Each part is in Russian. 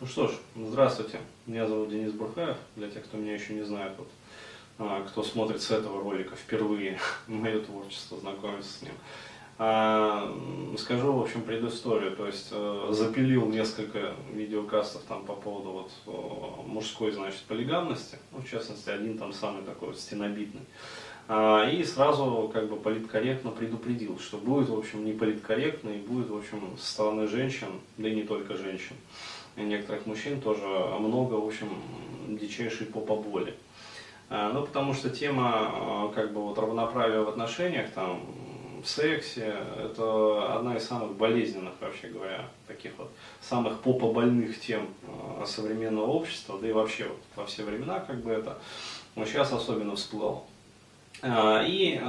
Ну что ж, здравствуйте. Меня зовут Денис Бурхаев. Для тех, кто меня еще не знает, вот, а, кто смотрит с этого ролика впервые мое творчество, знакомится с ним. А, скажу, в общем, предысторию. То есть э, запилил несколько видеокастов там по поводу вот мужской, значит, полигамности. Ну, в частности, один там самый такой вот стенобитный. А, и сразу как бы политкорректно предупредил, что будет, в общем, не политкорректно и будет, в общем, со стороны женщин, да и не только женщин некоторых мужчин тоже много, в общем, дичайшей попоболи. А, ну, потому что тема а, как бы вот равноправия в отношениях, там, в сексе, это одна из самых болезненных, вообще говоря, таких вот самых попобольных тем а, современного общества, да и вообще вот во все времена, как бы это, но сейчас особенно всплыло. И,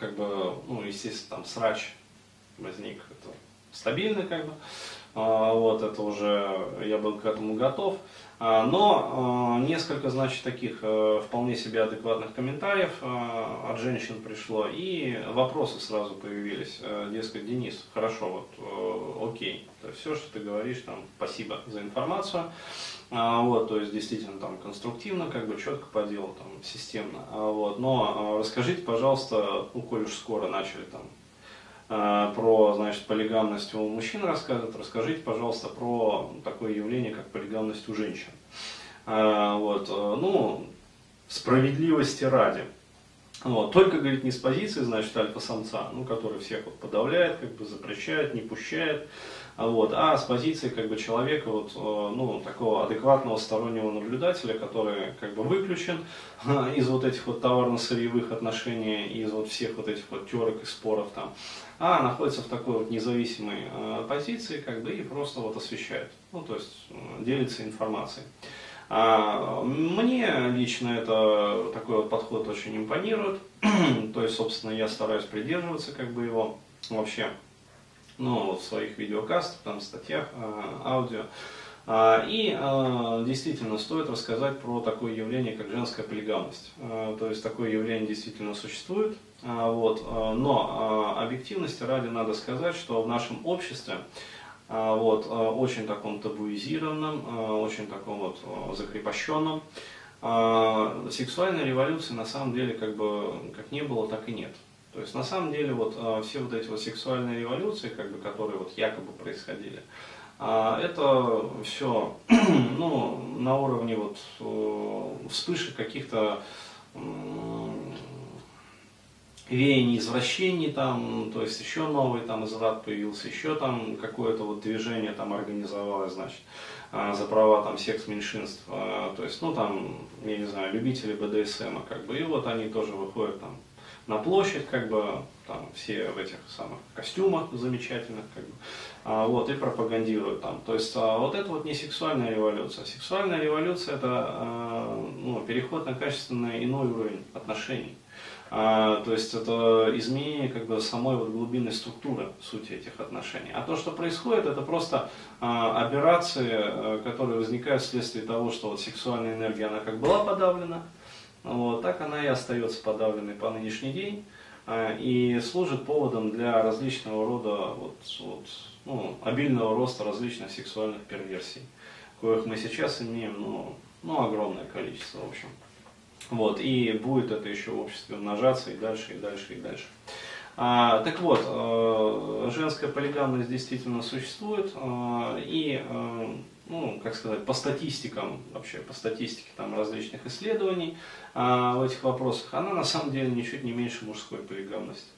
как бы, ну, естественно, там срач возник, это стабильно, как бы, а, вот это уже я был к этому готов. А, но а, несколько, значит, таких э, вполне себе адекватных комментариев от женщин пришло, и вопросы сразу появились. Э, дескать, Денис, хорошо, вот, э, окей, то есть все, что ты говоришь, там, спасибо за информацию. Вот, то есть действительно там конструктивно, как бы четко по делу, там, системно. Вот, но расскажите, пожалуйста, ну, коль уж скоро начали там про значит, полигамность у мужчин рассказывает, расскажите, пожалуйста, про такое явление, как полигамность у женщин. Э, вот, э, ну, справедливости ради. Вот. Только, говорит, не с позиции, значит, альфа-самца, ну, который всех вот подавляет, как бы запрещает, не пущает, вот, а с позиции как бы человека, вот, ну, такого адекватного стороннего наблюдателя, который как бы выключен из вот этих вот товарно-сырьевых отношений, из вот всех вот этих вот терок и споров там, а находится в такой вот независимой э, позиции, как бы, и просто вот освещает, ну, то есть э, делится информацией. А, мне лично это такой вот подход очень импонирует, то есть, собственно, я стараюсь придерживаться как бы его вообще, ну, в своих видеокастах, там, статьях, э, аудио. А, и а, действительно стоит рассказать про такое явление, как женская полигамность. А, то есть такое явление действительно существует. Вот, но объективности ради надо сказать, что в нашем обществе вот, очень таком табуизированном, очень таком вот закрепощенном, сексуальной революции на самом деле как бы как не было, так и нет. То есть на самом деле вот все вот эти вот сексуальные революции, как бы, которые вот якобы происходили, а это все ну, на уровне вот э, вспышек каких-то веяний извращений там, то есть еще новый там изврат появился, еще там какое-то вот движение там организовалось, значит, а, за права там секс-меньшинств, а, то есть, ну там, я не знаю, любители БДСМа, как бы, и вот они тоже выходят там на площадь, как бы, там все в этих самых костюмах замечательных, как бы, а, вот, и пропагандируют там. То есть вот это вот не сексуальная революция. Сексуальная революция это ну, переход на качественно иной уровень отношений. А, то есть это изменение как бы самой вот глубинной структуры сути этих отношений. А то, что происходит, это просто а, операции, а, которые возникают вследствие того, что вот сексуальная энергия, она как была подавлена, вот, так она и остается подавленной по нынешний день а, и служит поводом для различного рода вот, вот, ну, обильного роста различных сексуальных перверсий, коих мы сейчас имеем ну, ну, огромное количество, в общем. Вот, и будет это еще в обществе умножаться и дальше, и дальше, и дальше. А, так вот, э, женская полигамность действительно существует, э, и э, ну, как сказать, по статистикам, вообще по статистике там различных исследований а, в этих вопросах, она на самом деле ничуть не меньше мужской полигамности.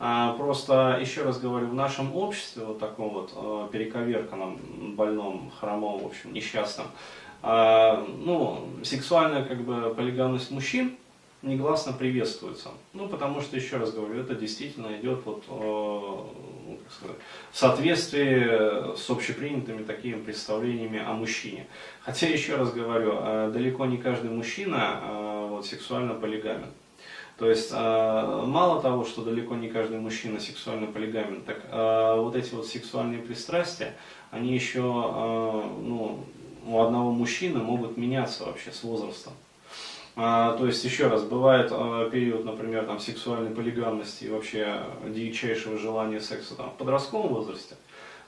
А, просто, еще раз говорю, в нашем обществе, вот таком вот а, перековерканном, больном, хромом, в общем, несчастном, а, ну, сексуальная как бы полигамность мужчин – негласно приветствуется. Ну, потому что, еще раз говорю, это действительно идет вот, э, ну, как сказать, в соответствии с общепринятыми такими представлениями о мужчине. Хотя, еще раз говорю, э, далеко не каждый мужчина э, вот, сексуально полигамен. То есть мало того, что далеко не каждый мужчина сексуально полигамен, так вот эти вот сексуальные пристрастия, они еще ну, у одного мужчины могут меняться вообще с возрастом. А, то есть, еще раз, бывает а, период, например, там, сексуальной полигамности и вообще дичайшего желания секса там, в подростковом возрасте.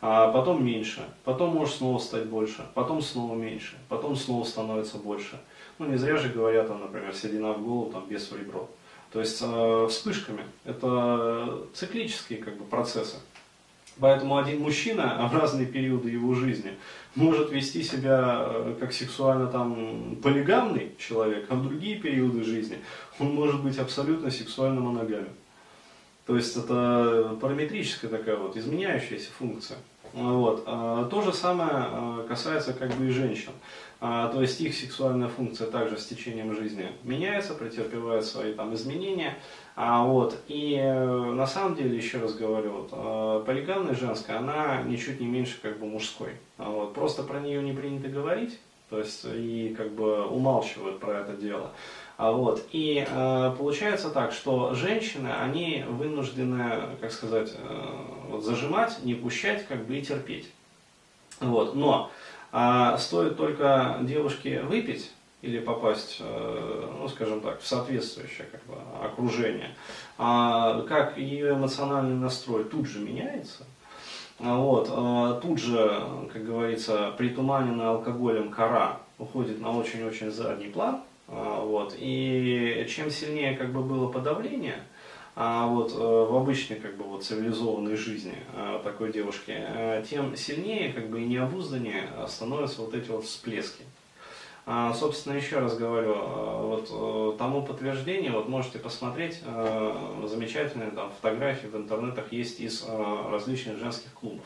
а потом меньше, потом может снова стать больше, потом снова меньше, потом снова становится больше. Ну, не зря же говорят, там, например, седина в голову, там, без в ребро. То есть э, вспышками. Это циклические как бы, процессы. Поэтому один мужчина в разные периоды его жизни может вести себя э, как сексуально там полигамный человек, а в другие периоды жизни он может быть абсолютно сексуально моногамен. То есть это параметрическая такая вот изменяющаяся функция. Вот. А то же самое э, касается как бы и женщин. А, то есть их сексуальная функция также с течением жизни меняется, претерпевает свои там изменения. А, вот, и э, на самом деле, еще раз говорю, вот, э, полигамная женская, она ничуть не меньше как бы мужской. А, вот, просто про нее не принято говорить, то есть и как бы умалчивают про это дело. А, вот, и э, получается так, что женщины, они вынуждены, как сказать, э, вот, зажимать, не пущать, как бы и терпеть. Вот, но а стоит только девушке выпить или попасть, э, ну, скажем так, в соответствующее как бы, окружение, а как ее эмоциональный настрой тут же меняется, а вот, а тут же, как говорится, притуманенная алкоголем кора уходит на очень-очень задний план, вот, и чем сильнее как бы было подавление, а вот э, в обычной как бы вот цивилизованной жизни э, такой девушки, э, тем сильнее как бы и необузданнее становятся вот эти вот всплески. А, собственно, еще раз говорю, вот тому подтверждение, вот можете посмотреть, замечательные там фотографии в интернетах есть из различных женских клубов.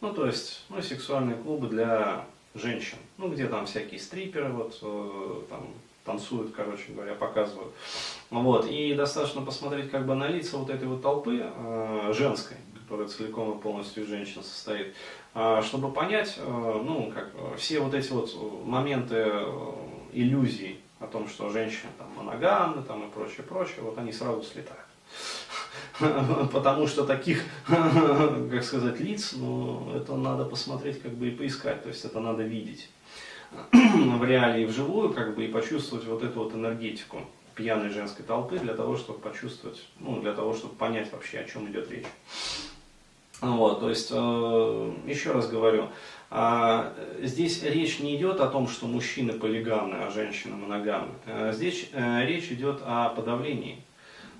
Ну, то есть, ну, сексуальные клубы для женщин, ну, где там всякие стриперы, вот, там, танцуют, короче говоря, показывают. Вот. И достаточно посмотреть как бы на лица вот этой вот толпы э, женской, которая целиком и полностью из женщин состоит, э, чтобы понять, э, ну, как все вот эти вот моменты э, иллюзий о том, что женщины там моногамны там, и прочее, прочее, вот они сразу слетают. Потому что таких, как сказать, лиц, ну, это надо посмотреть как бы и поискать, то есть это надо видеть. в реалии вживую, как бы и почувствовать вот эту вот энергетику пьяной женской толпы для того, чтобы почувствовать, ну, для того, чтобы понять вообще, о чем идет речь. Вот, то есть, э, еще раз говорю, э, здесь речь не идет о том, что мужчины полигамны, а женщины моногамны. Э, здесь э, речь идет о подавлении.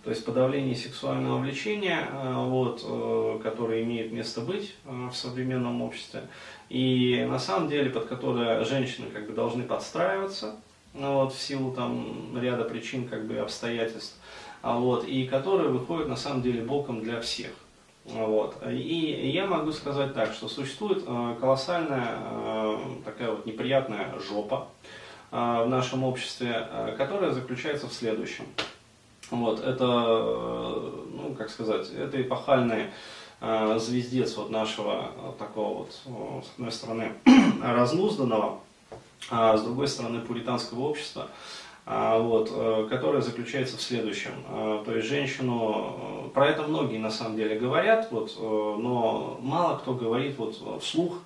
То есть подавлении сексуального влечения, вот, которое имеет место быть в современном обществе и на самом деле под которое женщины как бы должны подстраиваться, ну, вот, в силу там ряда причин как бы обстоятельств, а вот, и которые выходят на самом деле боком для всех. Вот. И я могу сказать так, что существует э, колоссальная э, такая вот неприятная жопа э, в нашем обществе, которая заключается в следующем. Вот, это, ну, как сказать, это эпохальные Э, звездец вот нашего такого вот, с одной стороны, разнузданного, а с другой стороны, пуританского общества, вот, которое заключается в следующем. То есть женщину, про это многие на самом деле говорят, вот, но мало кто говорит вот, вслух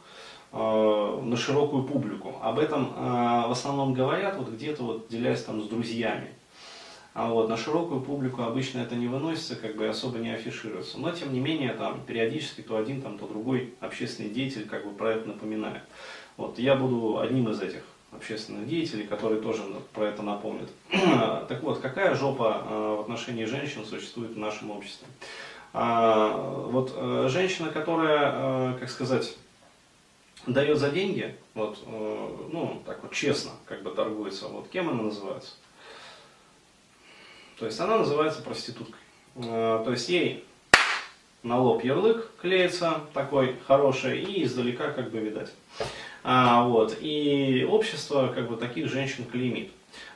на широкую публику. Об этом в основном говорят вот где-то вот делясь там с друзьями. А вот на широкую публику обычно это не выносится, как бы особо не афишируется. Но тем не менее, там периодически то один, там, то другой общественный деятель как бы про это напоминает. Вот я буду одним из этих общественных деятелей, которые тоже про это напомнят. так вот, какая жопа а, в отношении женщин существует в нашем обществе? А, вот э, женщина, которая, э, как сказать, дает за деньги, вот, э, ну, так вот честно, как бы торгуется, вот кем она называется? То есть она называется проституткой. Э, то есть ей на лоб ярлык клеится такой хороший и издалека как бы видать. А, вот. И общество как бы таких женщин клеймит.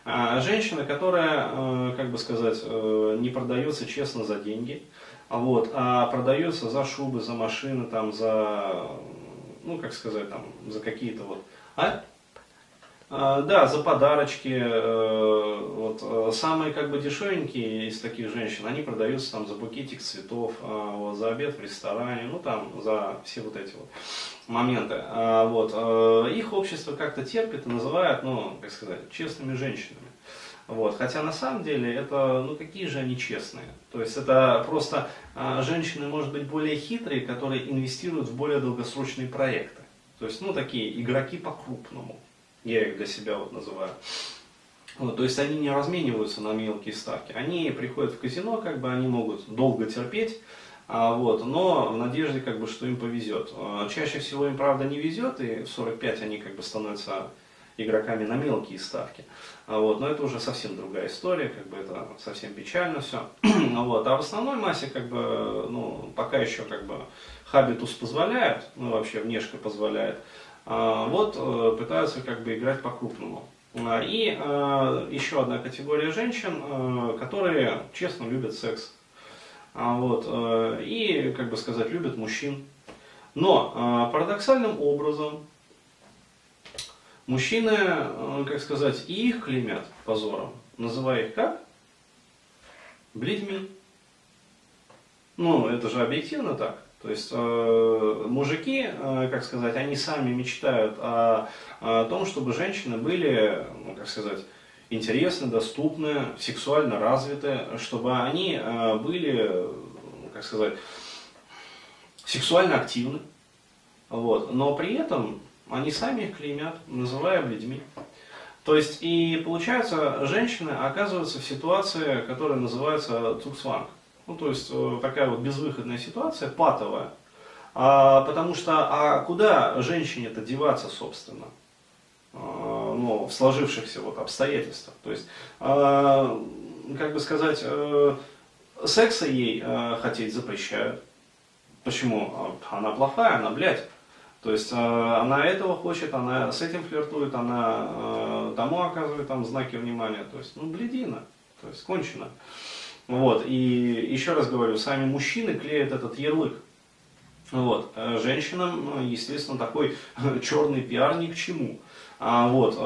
А, женщина, которая, э, как бы сказать, э, не продается честно за деньги, вот, а продается за шубы, за машины, там, за, ну, как сказать, там, за какие-то вот, а? А, да, за подарочки. Э, вот, э, самые как бы дешевенькие из таких женщин, они продаются там за букетик цветов, а, вот, за обед в ресторане, ну там за все вот эти вот моменты. А, вот, э, их общество как-то терпит и называет, ну, как сказать, честными женщинами. Вот. Хотя на самом деле это, ну какие же они честные. То есть это просто женщины, может быть, более хитрые, которые инвестируют в более долгосрочные проекты. То есть, ну такие игроки по-крупному. Я их для себя вот называю. Вот, то есть они не размениваются на мелкие ставки. Они приходят в казино, как бы они могут долго терпеть, а, вот, но в надежде, как бы, что им повезет. А, чаще всего им, правда, не везет, и в 45 они как бы становятся игроками на мелкие ставки. А вот, но это уже совсем другая история, как бы это совсем печально все. вот, а в основной массе, как бы, ну, пока еще как бы хабитус позволяет, ну вообще внешка позволяет, а, вот э, пытаются как бы играть по-крупному. А, и э, еще одна категория женщин, э, которые честно любят секс. Вот, и, как бы сказать, любят мужчин. Но парадоксальным образом Мужчины, как сказать, и их клеймят позором, называя их как? Бледьми. Ну, это же объективно так. То есть э, мужики, э, как сказать, они сами мечтают о, о том, чтобы женщины были, ну, как сказать, интересны, доступны, сексуально развиты, чтобы они э, были, как сказать, сексуально активны. Вот. Но при этом они сами их клеймят, называя людьми. То есть, и получается, женщины оказываются в ситуации, которая называется цуксванг. Ну, то есть, э, такая вот безвыходная ситуация, патовая. А, потому что, а куда женщине-то деваться, собственно? А, ну, в сложившихся вот обстоятельствах. То есть, а, как бы сказать, а, секса ей а, хотеть запрещают. Почему? Она плохая, она, блядь. То есть э, она этого хочет, она с этим флиртует, она э, тому оказывает там знаки внимания. То есть, ну, бледина, то есть кончено. Вот, и еще раз говорю, сами мужчины клеят этот ярлык. Вот, э, женщинам, естественно, такой черный пиар ни к чему. А вот,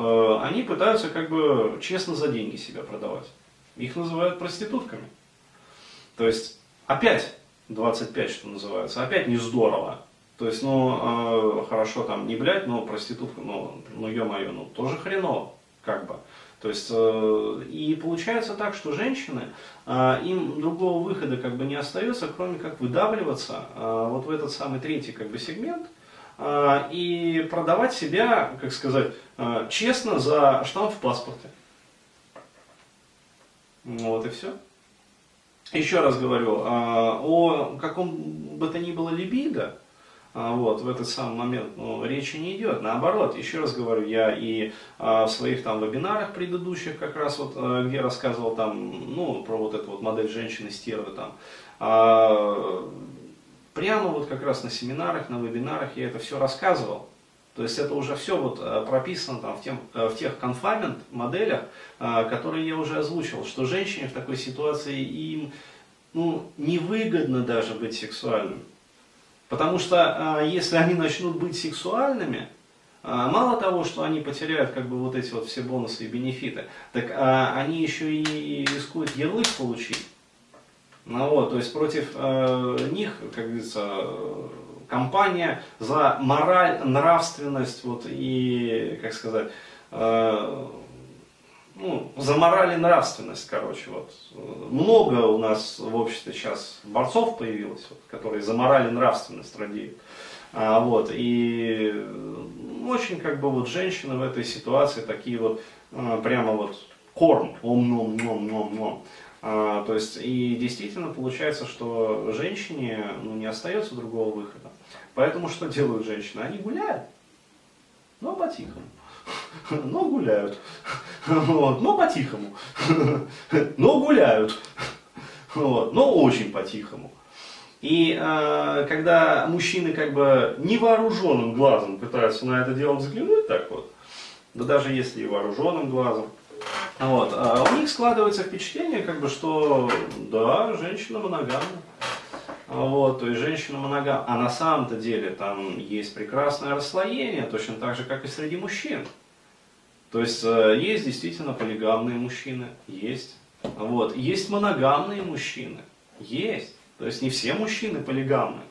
они пытаются как бы честно за деньги себя продавать. Их называют проститутками. То есть, опять 25, что называется, опять не здорово. То есть, ну, э, хорошо там не блять, но проститутка, ну, ну ё-моё, ну, тоже хреново, как бы. То есть, э, и получается так, что женщины, э, им другого выхода как бы не остается, кроме как выдавливаться э, вот в этот самый третий как бы сегмент, и продавать себя, как сказать, честно за штамп в паспорте. Вот и все. Еще раз говорю, о каком бы то ни было либидо, вот, в этот самый момент ну, речи не идет. Наоборот, еще раз говорю, я и а, в своих там вебинарах предыдущих, как раз вот, а, где рассказывал там, ну, про вот эту вот модель женщины стервы там, а, прямо вот как раз на семинарах, на вебинарах я это все рассказывал. То есть это уже все вот а, прописано там в, тем, в тех конфаймент моделях, которые я уже озвучил, что женщине в такой ситуации им ну, невыгодно даже быть сексуальным. Потому что а, если они начнут быть сексуальными, а, мало того, что они потеряют как бы вот эти вот все бонусы и бенефиты, так а, они еще и рискуют ярлык получить. Ну, вот, то есть против них, как говорится, компания за мораль, нравственность вот, и, как сказать, ну, за мораль и нравственность, короче, вот. Много у нас в обществе сейчас борцов появилось, вот, которые за мораль и нравственность радеют. А, вот, и очень как бы вот женщины в этой ситуации такие вот, а, прямо вот корм, ом ном ном ном ном а, то есть, и действительно получается, что женщине ну, не остается другого выхода. Поэтому что делают женщины? Они гуляют, но по-тихому но гуляют. Вот, но по-тихому. Но гуляют. Вот, но очень по-тихому. И э, когда мужчины как бы невооруженным глазом пытаются на это дело взглянуть так вот, да даже если и вооруженным глазом, вот, а у них складывается впечатление, как бы, что да, женщина моногамна. Вот, то есть женщина моногамна. А на самом-то деле там есть прекрасное расслоение, точно так же, как и среди мужчин. То есть э, есть действительно полигамные мужчины, есть. Вот. Есть моногамные мужчины, есть. То есть не все мужчины полигамны.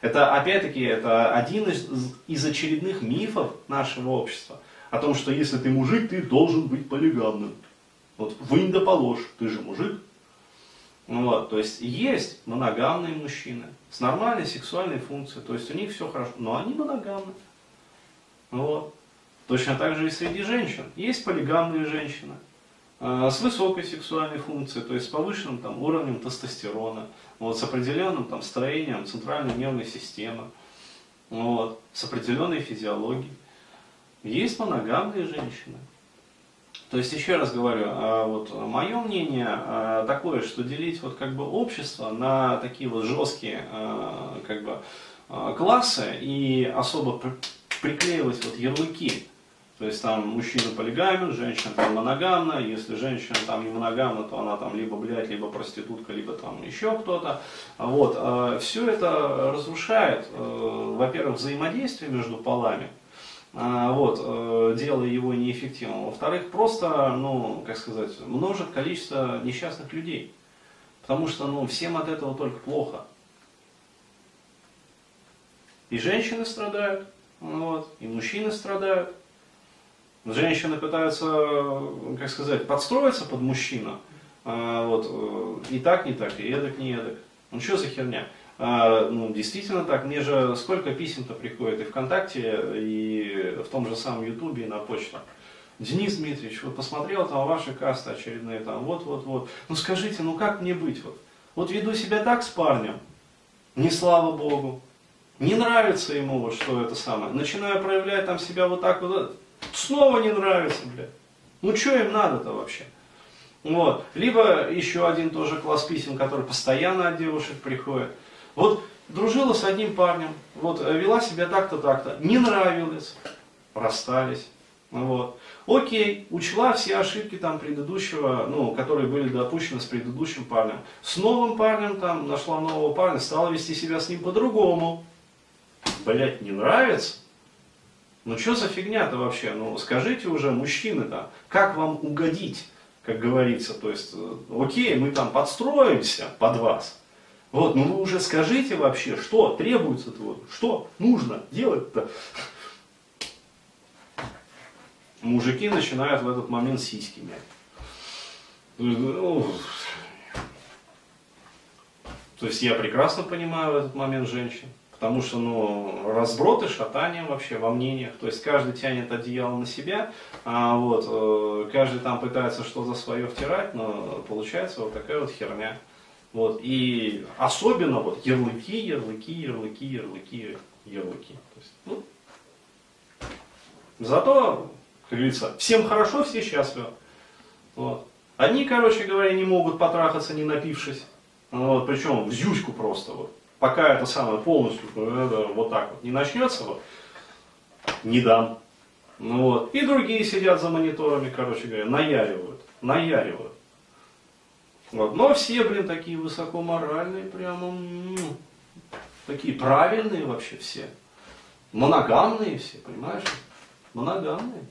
Это, опять-таки, это один из, из очередных мифов нашего общества. О том, что если ты мужик, ты должен быть полигамным. Вот вы не доположь, ты же мужик. Вот, то есть есть моногамные мужчины с нормальной сексуальной функцией, то есть у них все хорошо, но они моногамны. Вот. Точно так же и среди женщин. Есть полигамные женщины э, с высокой сексуальной функцией, то есть с повышенным там, уровнем тестостерона, вот, с определенным там, строением центральной нервной системы, вот, с определенной физиологией. Есть моногамные женщины. То есть, еще раз говорю, а, вот мое мнение а, такое, что делить вот как бы общество на такие вот жесткие а, как бы классы и особо приклеивать вот ярлыки. То есть там мужчина полигамен, женщина там моногамна, если женщина там не моногамна, то она там либо блядь, либо проститутка, либо там еще кто-то. Вот. Все это разрушает, э, во-первых, взаимодействие между полами, вот, э, делая его неэффективным. Во-вторых, просто, ну, как сказать, множит количество несчастных людей. Потому что, ну, всем от этого только плохо. И женщины страдают, вот, и мужчины страдают. Женщины пытаются, как сказать, подстроиться под мужчину. А, вот, э, и так не так, и эдак не эдак. Ну что за херня? А, ну, действительно так, мне же сколько писем-то приходит и ВКонтакте, и в том же самом Ютубе, и на почту. Денис Дмитриевич, вот посмотрел там ваши касты очередные, там, вот-вот-вот. Ну скажите, ну как мне быть? Вот, вот веду себя так с парнем, не слава Богу. Не нравится ему вот что это самое. Начинаю проявлять там себя вот так вот, снова не нравится, блядь. Ну что им надо-то вообще? Вот. Либо еще один тоже класс писем, который постоянно от девушек приходит. Вот дружила с одним парнем, вот, э, вела себя так-то, так-то, не нравилось, расстались. Вот. Окей, учла все ошибки там предыдущего, ну, которые были допущены с предыдущим парнем. С новым парнем там нашла нового парня, стала вести себя с ним по-другому. Блять, не нравится? Ну что за фигня-то вообще? Ну скажите уже, мужчины там, как вам угодить, как говорится. То есть, э, окей, мы там подстроимся под вас. Вот, ну вы уже скажите вообще, что требуется-то, вот, что нужно делать-то. Мужики начинают в этот момент сиськи мять. Ну, то есть я прекрасно понимаю в этот момент женщин. Потому что, ну, разброты, шатания вообще во мнениях. То есть каждый тянет одеяло на себя, а вот, э, каждый там пытается что-то свое втирать, но получается вот такая вот херня. Вот, и особенно вот ярлыки, ярлыки, ярлыки, ярлыки, ярлыки. Есть, ну, зато, как говорится, всем хорошо, все счастливы. Вот. Одни, короче говоря, не могут потрахаться, не напившись. Вот, причем в зюську просто. Вот. Пока это самое полностью это, вот так вот не начнется, вот, не дам. Ну, вот. И другие сидят за мониторами, короче говоря, наяривают. Наяривают. Вот. Но все, блин, такие высокоморальные, прямо, ну, такие правильные вообще все. Моногамные все, понимаешь? Моногамные.